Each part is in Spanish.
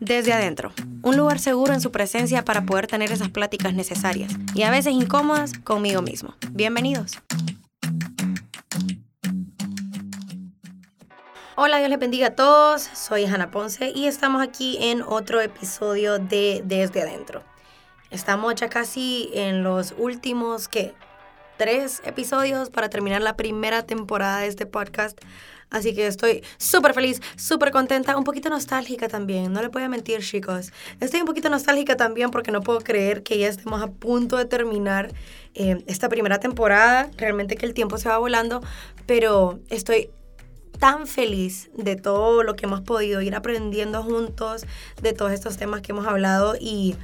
Desde adentro, un lugar seguro en su presencia para poder tener esas pláticas necesarias y a veces incómodas conmigo mismo. Bienvenidos. Hola, Dios les bendiga a todos. Soy Hanna Ponce y estamos aquí en otro episodio de Desde Adentro. Estamos ya casi en los últimos, ¿qué? Tres episodios para terminar la primera temporada de este podcast. Así que estoy súper feliz, súper contenta, un poquito nostálgica también. No le voy a mentir, chicos. Estoy un poquito nostálgica también porque no puedo creer que ya estemos a punto de terminar eh, esta primera temporada. Realmente que el tiempo se va volando, pero estoy tan feliz de todo lo que hemos podido ir aprendiendo juntos, de todos estos temas que hemos hablado y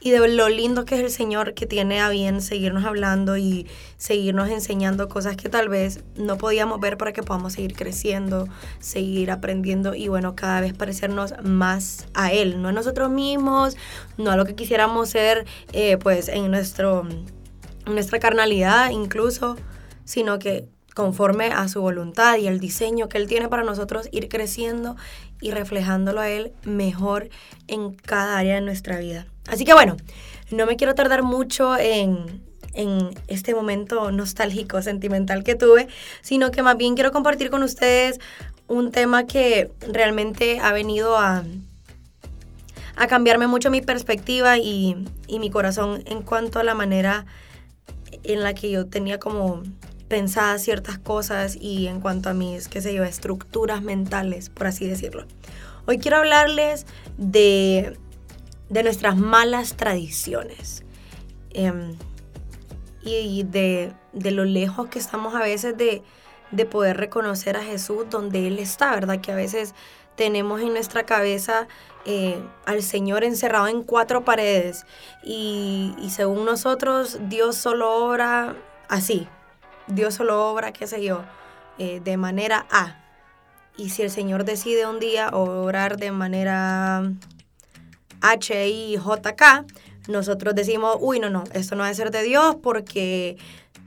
y de lo lindo que es el Señor que tiene a bien seguirnos hablando y seguirnos enseñando cosas que tal vez no podíamos ver para que podamos seguir creciendo, seguir aprendiendo y bueno, cada vez parecernos más a Él, no a nosotros mismos, no a lo que quisiéramos ser eh, pues en, nuestro, nuestra carnalidad incluso, sino que conforme a su voluntad y el diseño que Él tiene para nosotros, ir creciendo y reflejándolo a Él mejor en cada área de nuestra vida. Así que bueno, no me quiero tardar mucho en, este momento nostálgico, sentimental que tuve, sino que más bien quiero compartir con ustedes un tema que realmente ha venido a, a cambiarme mucho mi perspectiva y, y mi corazón en cuanto a la manera en la que yo tenía como pensadas ciertas cosas y en cuanto a mis, qué sé yo, estructuras mentales, por así decirlo. Hoy quiero hablarles de de nuestras malas tradiciones em, y de, lo lejos que estamos a veces de, poder reconocer a Jesús donde Él está, ¿verdad? Que a veces tenemos en nuestra cabeza eh, al Señor encerrado en cuatro paredes y, según nosotros Dios solo obra así, Dios solo obra, qué sé yo, eh, de manera A. Y si el Señor decide un día obrar de manera H-I-J-K, nosotros decimos, uy, no, no, esto no debe ser de Dios porque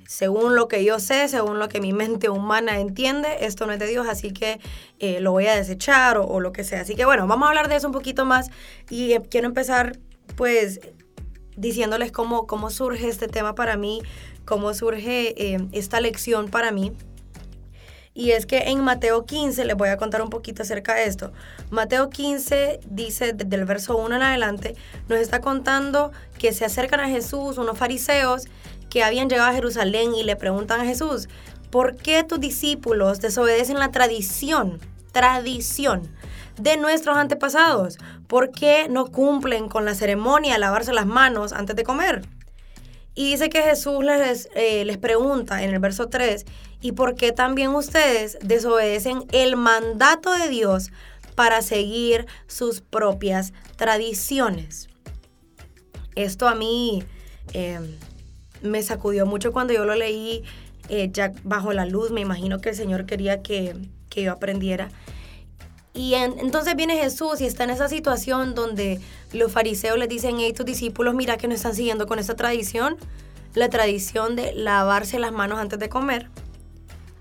según lo que yo sé, según lo que mi mente humana entiende, esto no es de Dios, así que eh, lo voy a desechar o, lo que sea. Así que bueno, vamos a hablar de eso un poquito más y eh, quiero empezar pues diciéndoles cómo, cómo surge este tema para mí, cómo surge eh, esta lección para mí. Y es que en Mateo 15, les voy a contar un poquito acerca de esto. Mateo 15 dice, desde el verso 1 en adelante, nos está contando que se acercan a Jesús unos fariseos que habían llegado a Jerusalén y le preguntan a Jesús, ¿por qué tus discípulos desobedecen la tradición? Tradición de nuestros antepasados. ¿Por qué no cumplen con la ceremonia de lavarse las manos antes de comer? Y dice que Jesús les, eh, les pregunta en el verso 3, ¿y por qué también ustedes desobedecen el mandato de Dios para seguir sus propias tradiciones? Esto a mí em, me sacudió mucho cuando yo lo leí eh, ya bajo la luz. Me imagino que el Señor quería que, que yo aprendiera. Y entonces viene Jesús y está en esa situación donde los fariseos les dicen, hey, tus discípulos, mira que no están siguiendo con esa tradición, la tradición de lavarse las manos antes de comer.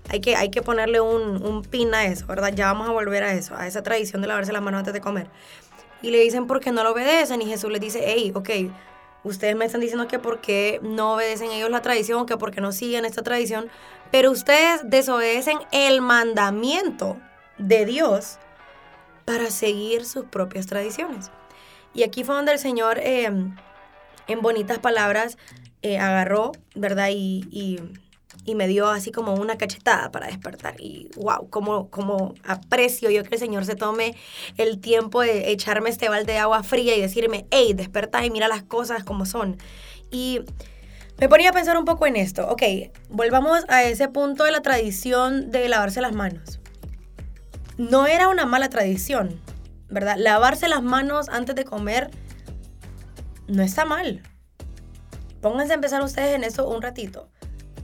Hay que, hay que ponerle un, un pin a eso, ¿verdad? Ya vamos a volver a eso, a esa tradición de lavarse las manos antes de comer. Y le dicen, ¿por qué no lo obedecen? Y Jesús les dice, hey, ok, ustedes me están diciendo que por qué no obedecen ellos la tradición, que por qué no siguen esta tradición, pero ustedes desobedecen el mandamiento de Dios para seguir sus propias tradiciones. Y aquí fue donde el Señor, em, en bonitas palabras, eh, agarró, ¿verdad? Y, y, me dio así como una cachetada para despertar. Y wow, como, como aprecio yo que el Señor se tome el tiempo de echarme este balde de agua fría y decirme, hey, desperta y mira las cosas como son. Y me ponía a pensar un poco en esto. Ok, volvamos a ese punto de la tradición de lavarse las manos no era una mala tradición, ¿verdad? Lavarse las manos antes de comer no está mal. Pónganse a empezar ustedes en eso un ratito.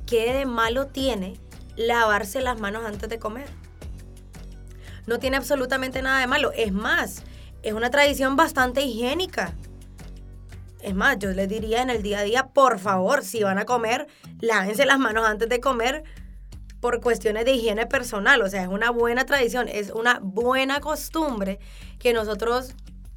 ¿Qué de malo tiene lavarse las manos antes de comer? No tiene absolutamente nada de malo. Es más, es una tradición bastante higiénica. Es más, yo les diría en el día a día, por favor, si van a comer, lávense las manos antes de comer por cuestiones de higiene personal, o sea, es una buena tradición, es una buena costumbre que nosotros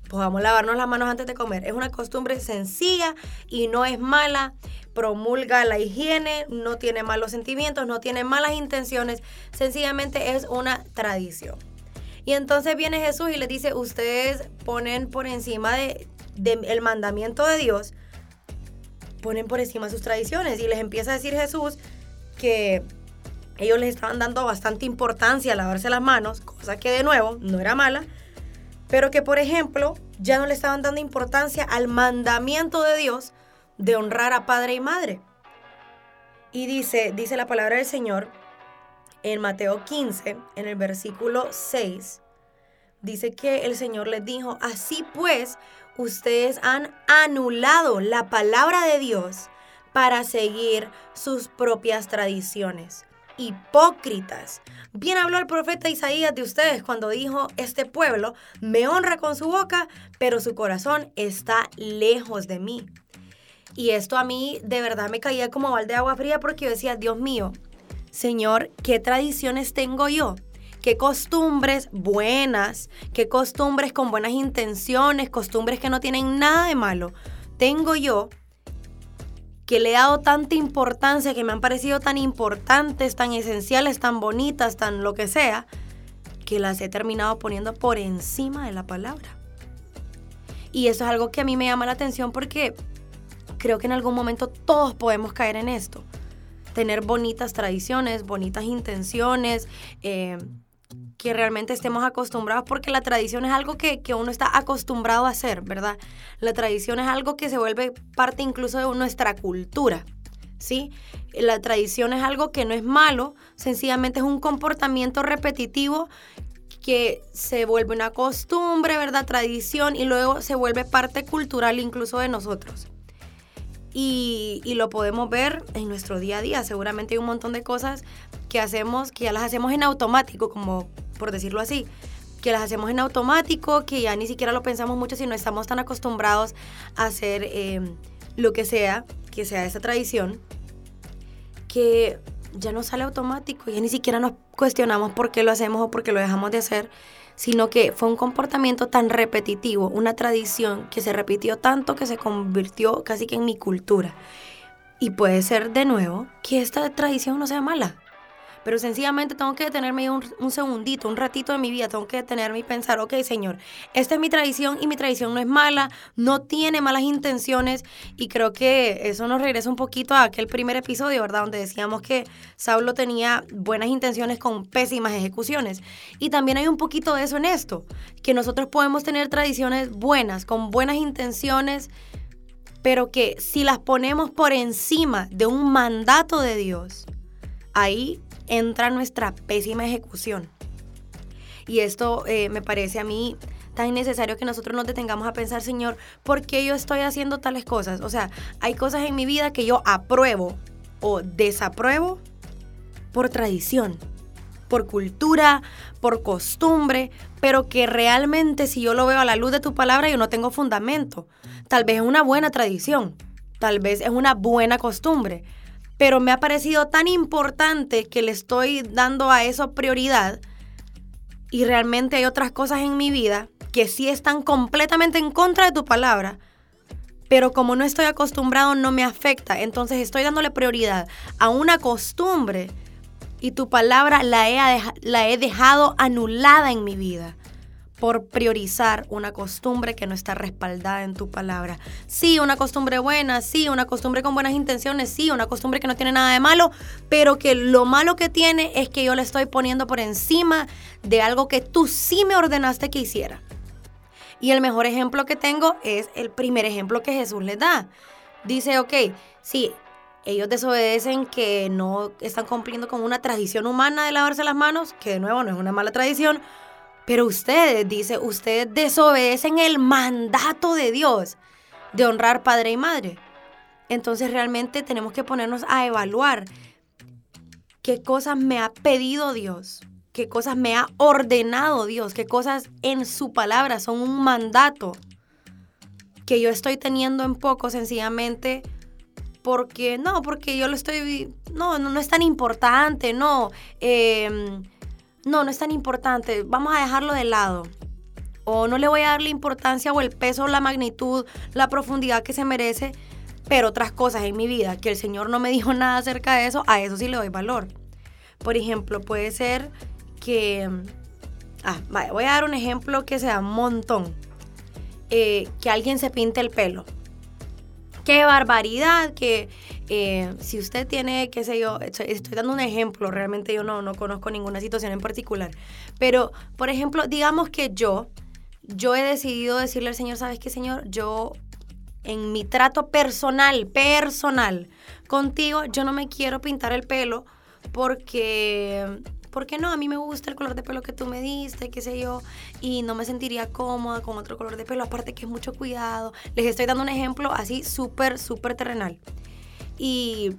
podamos lavarnos las manos antes de comer. Es una costumbre sencilla y no es mala. Promulga la higiene, no tiene malos sentimientos, no tiene malas intenciones. Sencillamente es una tradición. Y entonces viene Jesús y les dice, ustedes ponen por encima de, el mandamiento de Dios, ponen por encima sus tradiciones. Y les empieza a decir Jesús que ellos les estaban dando bastante importancia a lavarse las manos, cosa que de nuevo no era mala, pero que por ejemplo ya no le estaban dando importancia al mandamiento de Dios de honrar a padre y madre. Y dice, dice la palabra del Señor en Mateo 15, en el versículo 6, dice que el Señor les dijo, así pues, ustedes han anulado la palabra de Dios para seguir sus propias tradiciones hipócritas. Bien habló el profeta Isaías de ustedes cuando dijo, este pueblo me honra con su boca, pero su corazón está lejos de mí. Y esto a mí de verdad me caía como balde de agua fría porque yo decía, Dios mío, Señor, ¿qué tradiciones tengo yo? ¿Qué costumbres buenas? ¿Qué costumbres con buenas intenciones? Costumbres que no tienen nada de malo tengo yo que le he dado tanta importancia, que me han parecido tan importantes, tan esenciales, tan bonitas, tan lo que sea, que las he terminado poniendo por encima de la palabra. Y eso es algo que a mí me llama la atención porque creo que en algún momento todos podemos caer en esto. Tener bonitas tradiciones, bonitas intenciones, eh, que realmente estemos acostumbrados, porque la tradición es algo que, uno está acostumbrado a hacer, ¿verdad? La tradición es algo que se vuelve parte incluso de nuestra cultura, ¿sí? La tradición es algo que no es malo, sencillamente es un comportamiento repetitivo que se vuelve una costumbre, ¿verdad? Tradición y luego se vuelve parte cultural incluso de nosotros. Y, y, lo podemos ver en nuestro día a día. Seguramente hay un montón de cosas que hacemos, que ya las hacemos en automático, como por decirlo así, que las hacemos en automático, que ya ni siquiera lo pensamos mucho, si no estamos tan acostumbrados a hacer em, lo que sea, que sea esa tradición, que ya no sale automático, ya ni siquiera nos cuestionamos por qué lo hacemos o por qué lo dejamos de hacer, sino que fue un comportamiento tan repetitivo, una tradición que se repitió tanto que se convirtió casi que en mi cultura. Y puede ser de nuevo que esta tradición no sea mala, pero sencillamente tengo que detenerme un, un segundito, un ratito de mi vida, tengo que detenerme y pensar, ok, Señor, esta es mi tradición y mi tradición no es mala, no tiene malas intenciones y creo que eso nos regresa un poquito a aquel primer episodio, ¿verdad? Donde decíamos que Saulo tenía buenas intenciones con pésimas ejecuciones. Y también hay un poquito de eso en esto, que nosotros podemos tener tradiciones buenas, con buenas intenciones, pero que si las ponemos por encima de un mandato de Dios, ahí entra nuestra pésima ejecución. Y esto eh, me parece a mí tan necesario que nosotros nos detengamos a pensar, Señor, ¿por qué yo estoy haciendo tales cosas? O sea, hay cosas en mi vida que yo apruebo o desapruebo por tradición, por cultura, por costumbre, pero que realmente si yo lo veo a la luz de tu palabra, yo no tengo fundamento. Tal vez es una buena tradición, tal vez es una buena costumbre, pero me ha parecido tan importante que le estoy dando a eso prioridad y realmente hay otras cosas en mi vida que sí están completamente en contra de tu palabra, pero como no estoy acostumbrado no me afecta, entonces estoy dándole prioridad a una costumbre y tu palabra la he, la he dejado anulada en mi vida por priorizar una costumbre que no está respaldada en tu palabra. Sí, una costumbre buena, sí, una costumbre con buenas intenciones, sí, una costumbre que no tiene nada de malo, pero que lo malo que tiene es que yo le estoy poniendo por encima de algo que tú sí me ordenaste que hiciera. Y el mejor ejemplo que tengo es el primer ejemplo que Jesús les da. Dice, ok, sí, ellos desobedecen que no están cumpliendo con una tradición humana de lavarse las manos, que de nuevo no es una mala tradición, pero ustedes, dice, ustedes desobedecen el mandato de Dios de honrar padre y madre. Entonces realmente tenemos que ponernos a evaluar qué cosas me ha pedido Dios, qué cosas me ha ordenado Dios, qué cosas en su palabra son un mandato que yo estoy teniendo en poco sencillamente porque no, porque yo lo estoy, no, no, es tan importante, no. Eh, no, no es tan importante, vamos a dejarlo de lado. o no le voy a dar la importancia o el peso, la magnitud, la profundidad que se merece, pero otras cosas en mi vida que el Señor no me dijo nada acerca de eso, a eso sí le doy valor. Por ejemplo, puede ser que, ah, voy a dar un ejemplo que sea un montón, eh, que alguien se pinte el pelo. Qué barbaridad, que eh, si usted tiene, qué sé yo, estoy, dando un ejemplo, realmente yo no, no conozco ninguna situación en particular, pero por ejemplo, digamos que yo, yo he decidido decirle al Señor, ¿sabes qué, Señor? Yo en mi trato personal, personal contigo, yo no me quiero pintar el pelo porque porque no, a mí me gusta el color de pelo que tú me diste, qué sé yo, y no me sentiría cómoda con otro color de pelo, aparte que es mucho cuidado. Les estoy dando un ejemplo así súper, súper terrenal. Y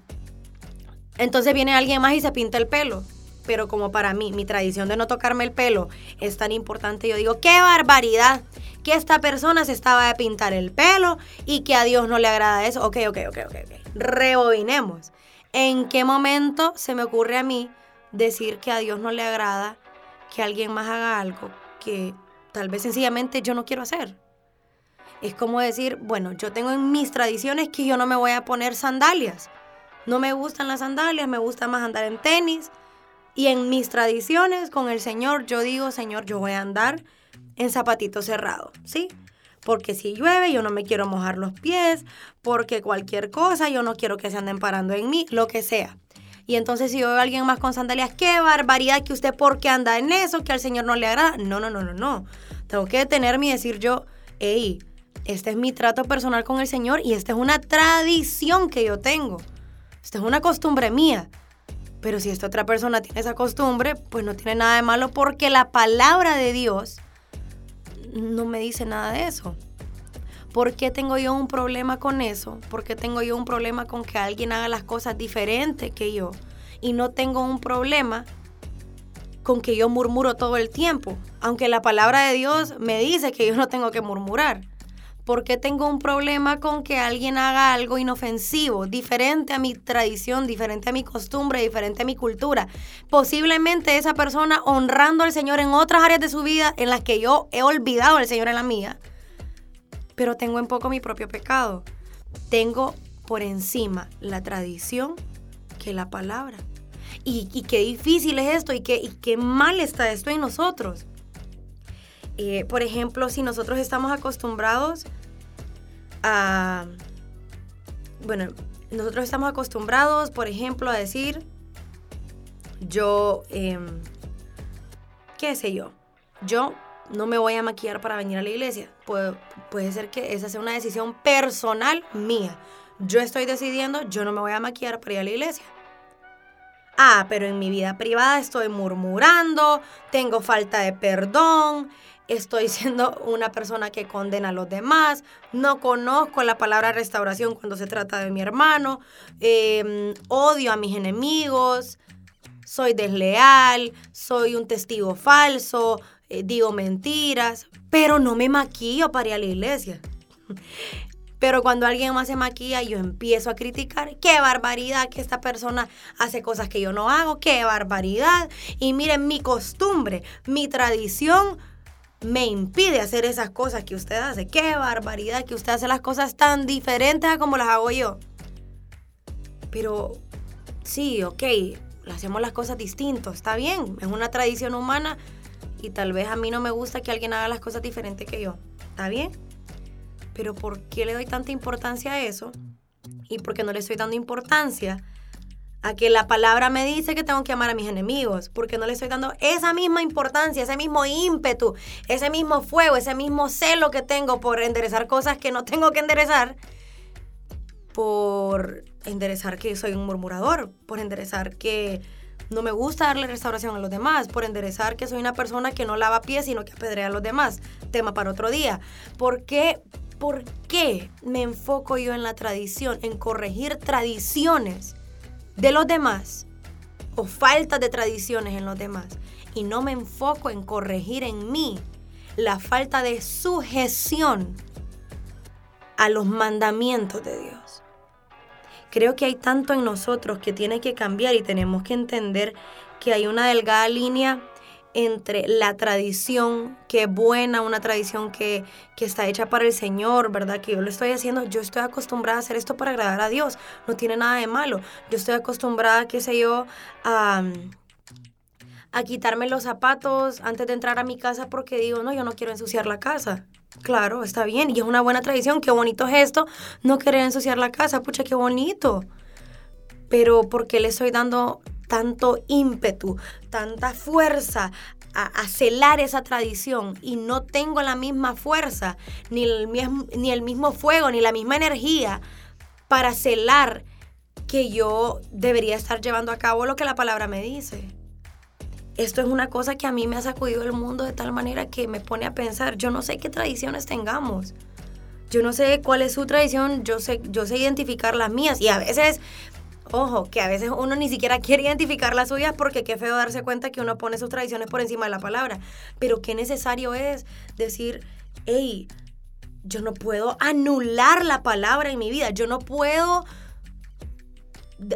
entonces viene alguien más y se pinta el pelo. Pero como para mí, mi tradición de no tocarme el pelo es tan importante, yo digo, qué barbaridad que esta persona se estaba de pintar el pelo y que a Dios no le agrada eso. Ok, ok, ok, ok, ok. Rebobinemos. ¿En qué momento se me ocurre a mí decir que a Dios no le agrada que alguien más haga algo que tal vez sencillamente yo no quiero hacer? Es como decir, bueno, yo tengo en mis tradiciones que yo no me voy a poner sandalias. No me gustan las sandalias, me gusta más andar en tenis. Y en mis tradiciones con el Señor, yo digo, Señor, yo voy a andar en zapatito cerrado, ¿sí? Porque si llueve, yo no me quiero mojar los pies, porque cualquier cosa, yo no quiero que se anden parando en mí, lo que sea. Y entonces si yo veo a alguien más con sandalias, qué barbaridad que usted por qué anda en eso, que al Señor no le agrada. No, no, no, no, no. Tengo que detenerme y decir yo, este es mi trato personal con el Señor y esta es una tradición que yo tengo. Esta es una costumbre mía. Pero si esta otra persona tiene esa costumbre, pues no tiene nada de malo porque la palabra de Dios no me dice nada de eso. ¿Por qué tengo yo un problema con eso? ¿Por qué tengo yo un problema con que alguien haga las cosas diferentes que yo? Y no tengo un problema con que yo murmuro todo el tiempo, aunque la palabra de Dios me dice que yo no tengo que murmurar. ¿Por qué tengo un problema con que alguien haga algo inofensivo, diferente a mi tradición, diferente a mi costumbre, diferente a mi cultura? Posiblemente esa persona honrando al Señor en otras áreas de su vida en las que yo he olvidado al Señor en la mía, pero tengo en poco mi propio pecado. Tengo por encima la tradición que la palabra. Y, qué difícil es esto y qué, mal está esto en nosotros. Eh, por ejemplo, si nosotros estamos acostumbrados bueno, nosotros estamos acostumbrados, por ejemplo, a decir, yo, em, qué sé yo, yo no me voy a maquillar para venir a la iglesia. Puede, puede ser que esa sea una decisión personal mía. Yo estoy decidiendo, yo no me voy a maquillar para ir a la iglesia. Ah, pero en mi vida privada estoy murmurando, tengo falta de perdón, estoy siendo una persona que condena a los demás, no conozco la palabra restauración cuando se trata de mi hermano, em, odio a mis enemigos, soy desleal, soy un testigo falso, eh, digo mentiras, pero no me maquillo para ir a la iglesia. Pero cuando alguien más se maquilla, yo empiezo a criticar. ¡Qué barbaridad que esta persona hace cosas que yo no hago! ¡Qué barbaridad! Y miren, mi costumbre, mi tradición me impide hacer esas cosas que usted hace. Qué barbaridad que usted hace las cosas tan diferentes a como las hago yo. Pero sí, ok, hacemos las cosas distintos, está bien, es una tradición humana y tal vez a mí no me gusta que alguien haga las cosas diferentes que yo, está bien. Pero ¿por qué le doy tanta importancia a eso? ¿Y por qué no le estoy dando importancia a que la palabra me dice que tengo que amar a mis enemigos, porque no le estoy dando esa misma importancia, ese mismo ímpetu, ese mismo fuego, ese mismo celo que tengo por enderezar cosas que no tengo que enderezar, por enderezar que soy un murmurador, por enderezar que no me gusta darle restauración a los demás, por enderezar que soy una persona que no lava pies, sino que apedrea a los demás. Tema para otro día. ¿Por qué? ¿Por qué me enfoco yo en la tradición, en corregir tradiciones? De los demás o falta de tradiciones en los demás y no me enfoco en corregir en mí la falta de sujeción a los mandamientos de Dios. Creo que hay tanto en nosotros que tiene que cambiar y tenemos que entender que hay una delgada línea entre la tradición, que es buena, una tradición que, que, está hecha para el Señor, ¿verdad? Que yo lo estoy haciendo, yo estoy acostumbrada a hacer esto para agradar a Dios, no tiene nada de malo. Yo estoy acostumbrada, qué sé yo, a, a quitarme los zapatos antes de entrar a mi casa porque digo, no, yo no quiero ensuciar la casa. Claro, está bien, y es una buena tradición, qué bonito gesto, no querer ensuciar la casa, pucha, qué bonito. Pero ¿por qué le estoy dando tanto ímpetu, tanta fuerza a, celar esa tradición y no tengo la misma fuerza, ni el, ni el mismo fuego, ni la misma energía para celar que yo debería estar llevando a cabo lo que la palabra me dice. Esto es una cosa que a mí me ha sacudido el mundo de tal manera que me pone a pensar, yo no sé qué tradiciones tengamos. Yo no sé cuál es su tradición, yo sé, yo sé identificar las mías y a veces Ojo, que a veces uno ni siquiera quiere identificar las suyas porque qué feo darse cuenta que uno pone sus tradiciones por encima de la palabra. Pero qué necesario es decir, hey, yo no puedo anular la palabra en mi vida. Yo no puedo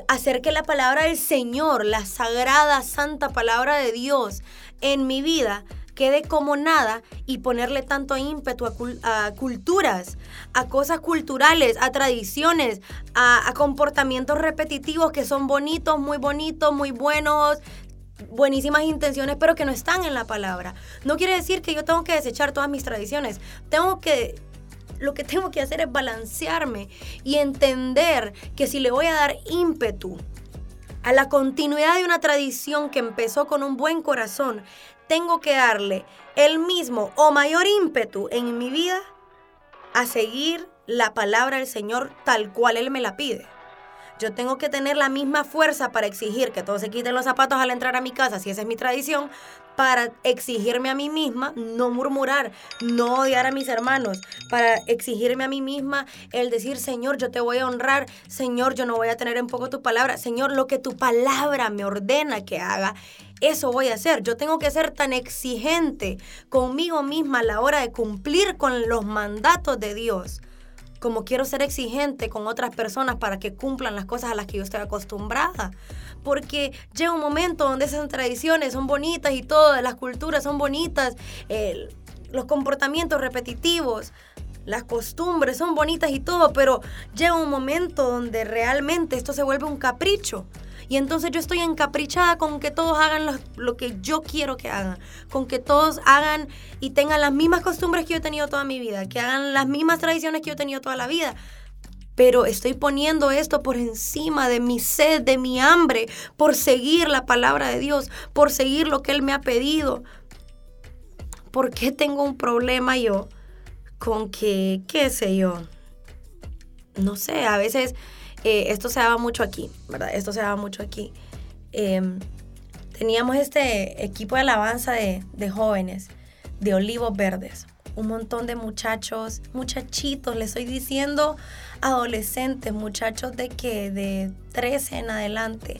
hacer que la palabra del Señor, la sagrada, santa palabra de Dios en mi vida, quede como nada y ponerle tanto ímpetu a, culturas, a cosas culturales, a tradiciones, a, comportamientos repetitivos que son bonitos, muy bonitos, muy buenos, buenísimas intenciones, pero que no están en la palabra. No quiere decir que yo tengo que desechar todas mis tradiciones. Tengo que lo que tengo que hacer es balancearme y entender que si le voy a dar ímpetu a la continuidad de una tradición que empezó con un buen corazón, tengo que darle el mismo o mayor ímpetu en mi vida a seguir la palabra del Señor tal cual Él me la pide. Yo tengo que tener la misma fuerza para exigir que todos se quiten los zapatos al entrar a mi casa, si esa es mi tradición, para exigirme a mí misma no murmurar, no odiar a mis hermanos, para exigirme a mí misma el decir, Señor, yo te voy a honrar, Señor, yo no voy a tener en poco tu palabra, Señor, lo que tu palabra me ordena que haga, eso voy a hacer. Yo tengo que ser tan exigente conmigo misma a la hora de cumplir con los mandatos de Dios como quiero ser exigente con otras personas para que cumplan las cosas a las que yo estoy acostumbrada. Porque llega un momento donde esas tradiciones son bonitas y todas las culturas son bonitas, los comportamientos repetitivos, las costumbres son bonitas y todo, pero llega un momento donde realmente esto se vuelve un capricho. Y entonces yo estoy encaprichada con que todos hagan lo, que yo quiero que hagan, con que todos hagan y tengan las mismas costumbres que yo he tenido toda mi vida, que hagan las mismas tradiciones que yo he tenido toda la vida. Pero estoy poniendo esto por encima de mi sed, de mi hambre, por seguir la palabra de Dios, por seguir lo que Él me ha pedido. ¿Por qué tengo un problema yo con que, qué sé yo? No sé, a veces eh, esto se daba mucho aquí, ¿verdad? Esto se daba mucho aquí. Em, teníamos este equipo de alabanza de, de jóvenes, de olivos verdes. Un montón de muchachos, muchachitos, le estoy diciendo adolescentes, muchachos de que de 13 en adelante,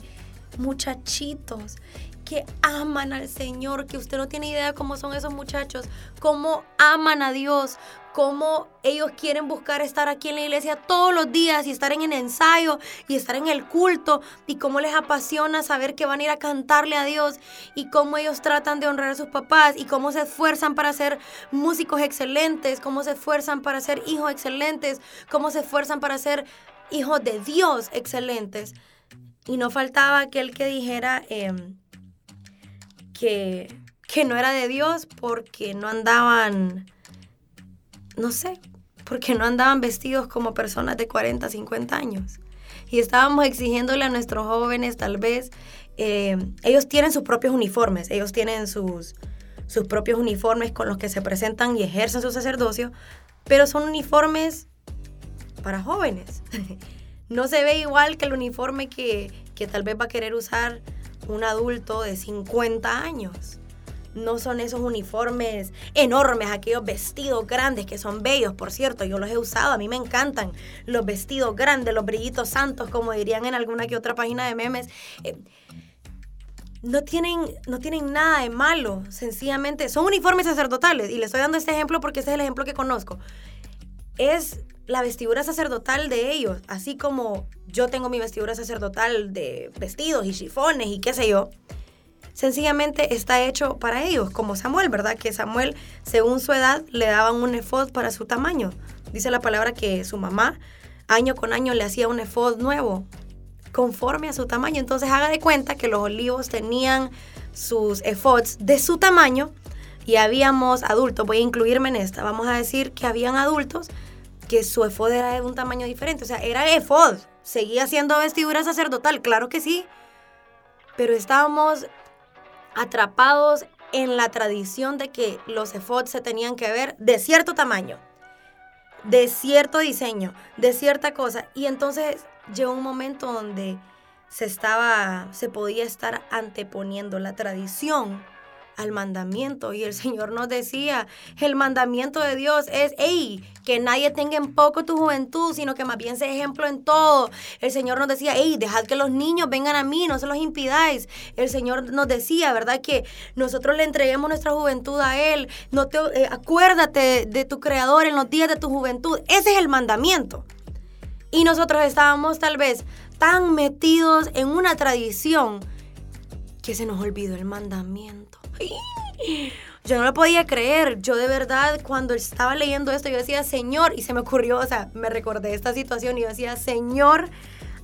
muchachitos que aman al Señor, que usted no tiene idea cómo son esos muchachos, cómo aman a Dios, cómo ellos quieren buscar estar aquí en la iglesia todos los días y estar en el ensayo y estar en el culto y cómo les apasiona saber que van a ir a cantarle a Dios y cómo ellos tratan de honrar a sus papás y cómo se esfuerzan para ser músicos excelentes, cómo se esfuerzan para ser hijos excelentes, cómo se esfuerzan para ser hijos de Dios excelentes. Y no faltaba aquel que dijera... Em, que, no era de Dios porque no andaban, no sé, porque no andaban vestidos como personas de 40, 50 años. Y estábamos exigiéndole a nuestros jóvenes tal vez, eh, ellos tienen sus propios uniformes, ellos tienen sus, sus propios uniformes con los que se presentan y ejercen su sacerdocio, pero son uniformes para jóvenes. no se ve igual que el uniforme que, que tal vez va a querer usar un adulto de 50 años. No son esos uniformes enormes, aquellos vestidos grandes que son bellos, por cierto, yo los he usado, a mí me encantan los vestidos grandes, los brillitos santos, como dirían en alguna que otra página de memes. Eh, no tienen, no tienen nada de malo, sencillamente son uniformes sacerdotales y les estoy dando este ejemplo porque este es el ejemplo que conozco. Es la vestidura sacerdotal de ellos, así como yo tengo mi vestidura sacerdotal de vestidos y chifones y qué sé yo, sencillamente está hecho para ellos, como Samuel, ¿verdad? Que Samuel, según su edad, le daban un efod para su tamaño. Dice la palabra que su mamá año con año le hacía un efod nuevo, conforme a su tamaño. Entonces haga de cuenta que los olivos tenían sus efods de su tamaño y habíamos adultos, voy a incluirme en esta, vamos a decir que habían adultos que su efod era de un tamaño diferente, o sea, era efod, seguía siendo vestidura sacerdotal, claro que sí, pero estábamos atrapados en la tradición de que los efods se tenían que ver de cierto tamaño, de cierto diseño, de cierta cosa, y entonces llegó un momento donde se estaba, se podía estar anteponiendo la tradición al mandamiento. Y el Señor nos decía, el mandamiento de Dios es, hey, que nadie tenga en poco tu juventud, sino que más bien sea ejemplo en todo. El Señor nos decía, hey, dejad que los niños vengan a mí, no se los impidáis. El Señor nos decía, ¿verdad? Que nosotros le entreguemos nuestra juventud a Él. No te, eh, acuérdate de tu Creador en los días de tu juventud. Ese es el mandamiento. Y nosotros estábamos tal vez tan metidos en una tradición que se nos olvidó el mandamiento. Yo no lo podía creer. Yo de verdad, cuando estaba leyendo esto, yo decía, Señor, y se me ocurrió, o sea, me recordé esta situación y yo decía, Señor,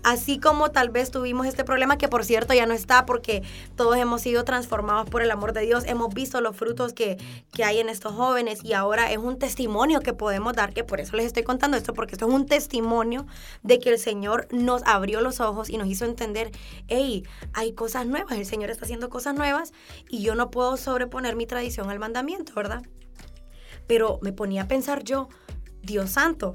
Así como tal vez tuvimos este problema, que por cierto ya no está porque todos hemos sido transformados por el amor de Dios, hemos visto los frutos que, hay en estos jóvenes y ahora es un testimonio que podemos dar, que por eso les estoy contando esto, porque esto es un testimonio de que el Señor nos abrió los ojos y nos hizo entender, hey, hay cosas nuevas, el Señor está haciendo cosas nuevas y yo no puedo sobreponer mi tradición al mandamiento, ¿verdad? Pero me ponía a pensar yo, Dios santo,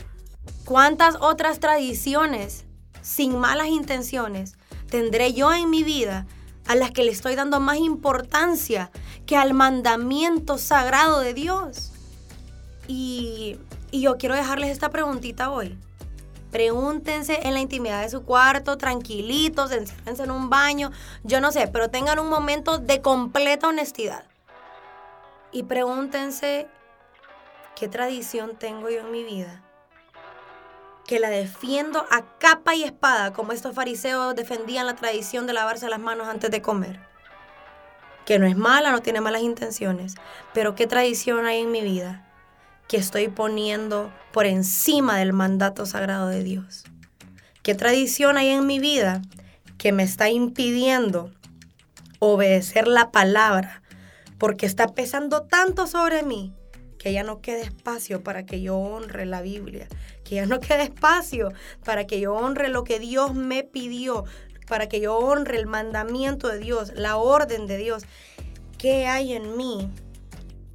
¿cuántas otras tradiciones sin malas intenciones, tendré yo en mi vida a las que le estoy dando más importancia que al mandamiento sagrado de Dios. Y, yo quiero dejarles esta preguntita hoy. Pregúntense en la intimidad de su cuarto, tranquilitos, enciérrense en un baño, yo no sé, pero tengan un momento de completa honestidad. Y pregúntense, ¿qué tradición tengo yo en mi vida? Que la defiendo a capa y espada, como estos fariseos defendían la tradición de lavarse las manos antes de comer. Que no es mala, no tiene malas intenciones, pero ¿qué tradición hay en mi vida que estoy poniendo por encima del mandato sagrado de Dios? ¿Qué tradición hay en mi vida que me está impidiendo obedecer la palabra porque está pesando tanto sobre mí que ya no quede espacio para que yo honre la Biblia, que ya no quede espacio para que yo honre lo que Dios me pidió, para que yo honre el mandamiento de Dios, la orden de Dios. ¿Qué hay en mí?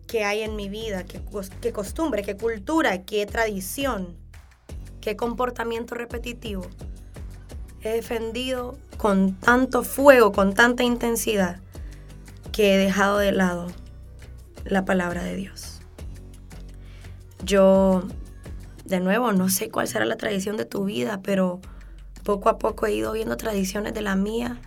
¿Qué hay en mi vida? ¿Qué, qué costumbre? ¿Qué cultura? ¿Qué tradición? ¿Qué comportamiento repetitivo? He defendido con tanto fuego, con tanta intensidad, que he dejado de lado la palabra de Dios. Yo de nuevo, no sé cuál será la tradición de tu vida, pero poco a poco he ido viendo tradiciones de la mía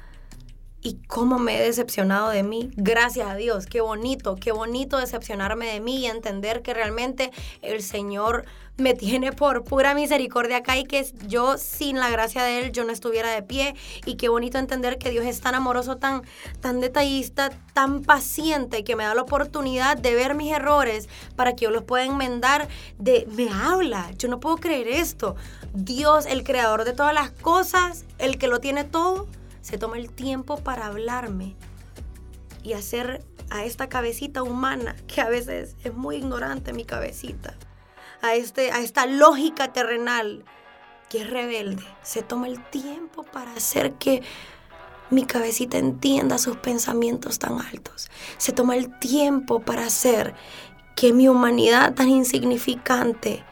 y cómo me he decepcionado de mí. Gracias a Dios, qué bonito, qué bonito decepcionarme de mí y entender que realmente el Señor me tiene por pura misericordia acá y que yo sin la gracia de Él yo no estuviera de pie. Y qué bonito entender que Dios es tan amoroso, tan, tan detallista, tan paciente, que me da la oportunidad de ver mis errores para que yo los pueda enmendar. De, me habla, yo no puedo creer esto. Dios, el creador de todas las cosas, el que lo tiene todo se toma el tiempo para hablarme y hacer a esta cabecita humana, que a veces es muy ignorante mi cabecita, a, este, a esta lógica terrenal que es rebelde, se toma el tiempo para hacer que mi cabecita entienda sus pensamientos tan altos. Se toma el tiempo para hacer que mi humanidad tan insignificante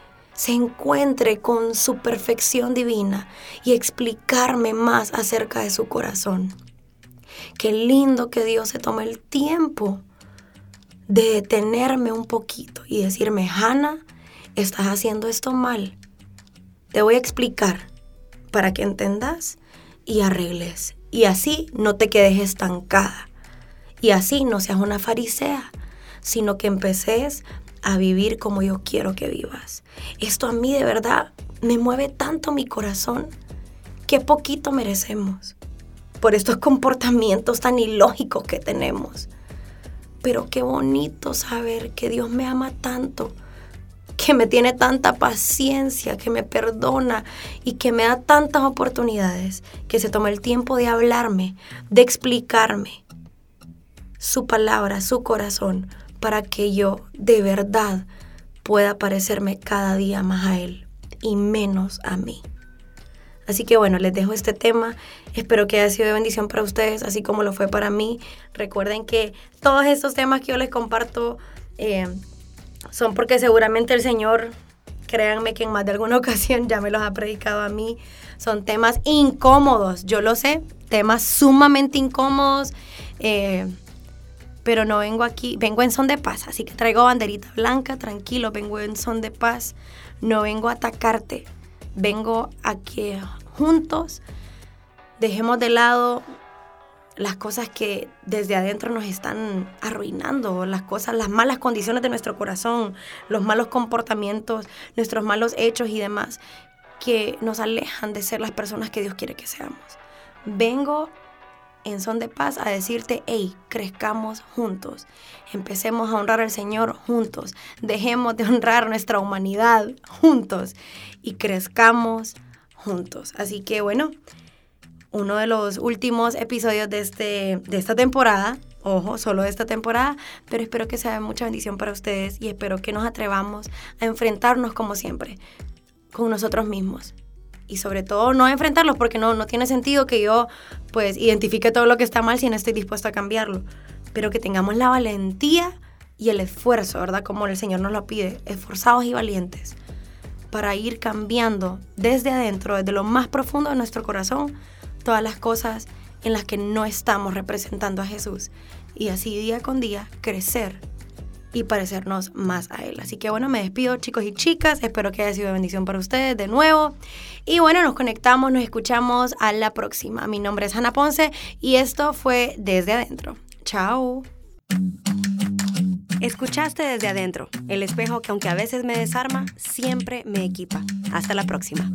se encuentre con su perfección divina y explicarme más acerca de su corazón. Qué lindo que Dios se tome el tiempo de detenerme un poquito y decirme, Hannah, estás haciendo esto mal. Te voy a explicar para que entendas y arregles. Y así no te quedes estancada. Y así no seas una farisea, sino que empeces a vivir como yo quiero que vivas. Esto a mí de verdad me mueve tanto mi corazón. Qué poquito merecemos. por estos comportamientos tan ilógicos que tenemos. Pero qué bonito saber que Dios me ama tanto, que me tiene tanta paciencia, que me perdona y que me da tantas oportunidades, que se toma el tiempo de hablarme, de explicarme su palabra, su corazón, para que yo de verdad pueda parecerme cada día más a Él y menos a mí. Así que bueno, les dejo este tema. Espero que haya sido de bendición para ustedes, así como lo fue para mí. Recuerden que todos estos temas que yo les comparto eh, son porque seguramente el Señor, créanme que en más de alguna ocasión ya me los ha predicado a mí. Son temas incómodos, yo lo sé, temas sumamente incómodos. Eh, pero no vengo aquí, vengo en son de paz, así que traigo banderita blanca, tranquilo, vengo en son de paz, no vengo a atacarte, vengo a que juntos dejemos de lado las cosas que desde adentro nos están arruinando, las cosas, las malas condiciones de nuestro corazón, los malos comportamientos, nuestros malos hechos y demás, que nos alejan de ser las personas que Dios quiere que seamos. Vengo en son de paz a decirte, hey, crezcamos juntos, empecemos a honrar al Señor juntos, dejemos de honrar nuestra humanidad juntos y crezcamos juntos. Así que bueno, uno de los últimos episodios de, este, de esta temporada, ojo, solo de esta temporada, pero espero que sea mucha bendición para ustedes y espero que nos atrevamos a enfrentarnos como siempre con nosotros mismos y sobre todo no enfrentarlos porque no, no tiene sentido que yo pues identifique todo lo que está mal si no estoy dispuesto a cambiarlo, pero que tengamos la valentía y el esfuerzo, ¿verdad? Como el Señor nos lo pide, esforzados y valientes para ir cambiando desde adentro, desde lo más profundo de nuestro corazón, todas las cosas en las que no estamos representando a Jesús y así día con día crecer y parecernos más a Él. Así que bueno, me despido chicos y chicas, espero que haya sido bendición para ustedes de nuevo. Y bueno, nos conectamos, nos escuchamos a la próxima. Mi nombre es Ana Ponce y esto fue Desde Adentro. Chao. Escuchaste desde adentro, el espejo que aunque a veces me desarma, siempre me equipa. Hasta la próxima.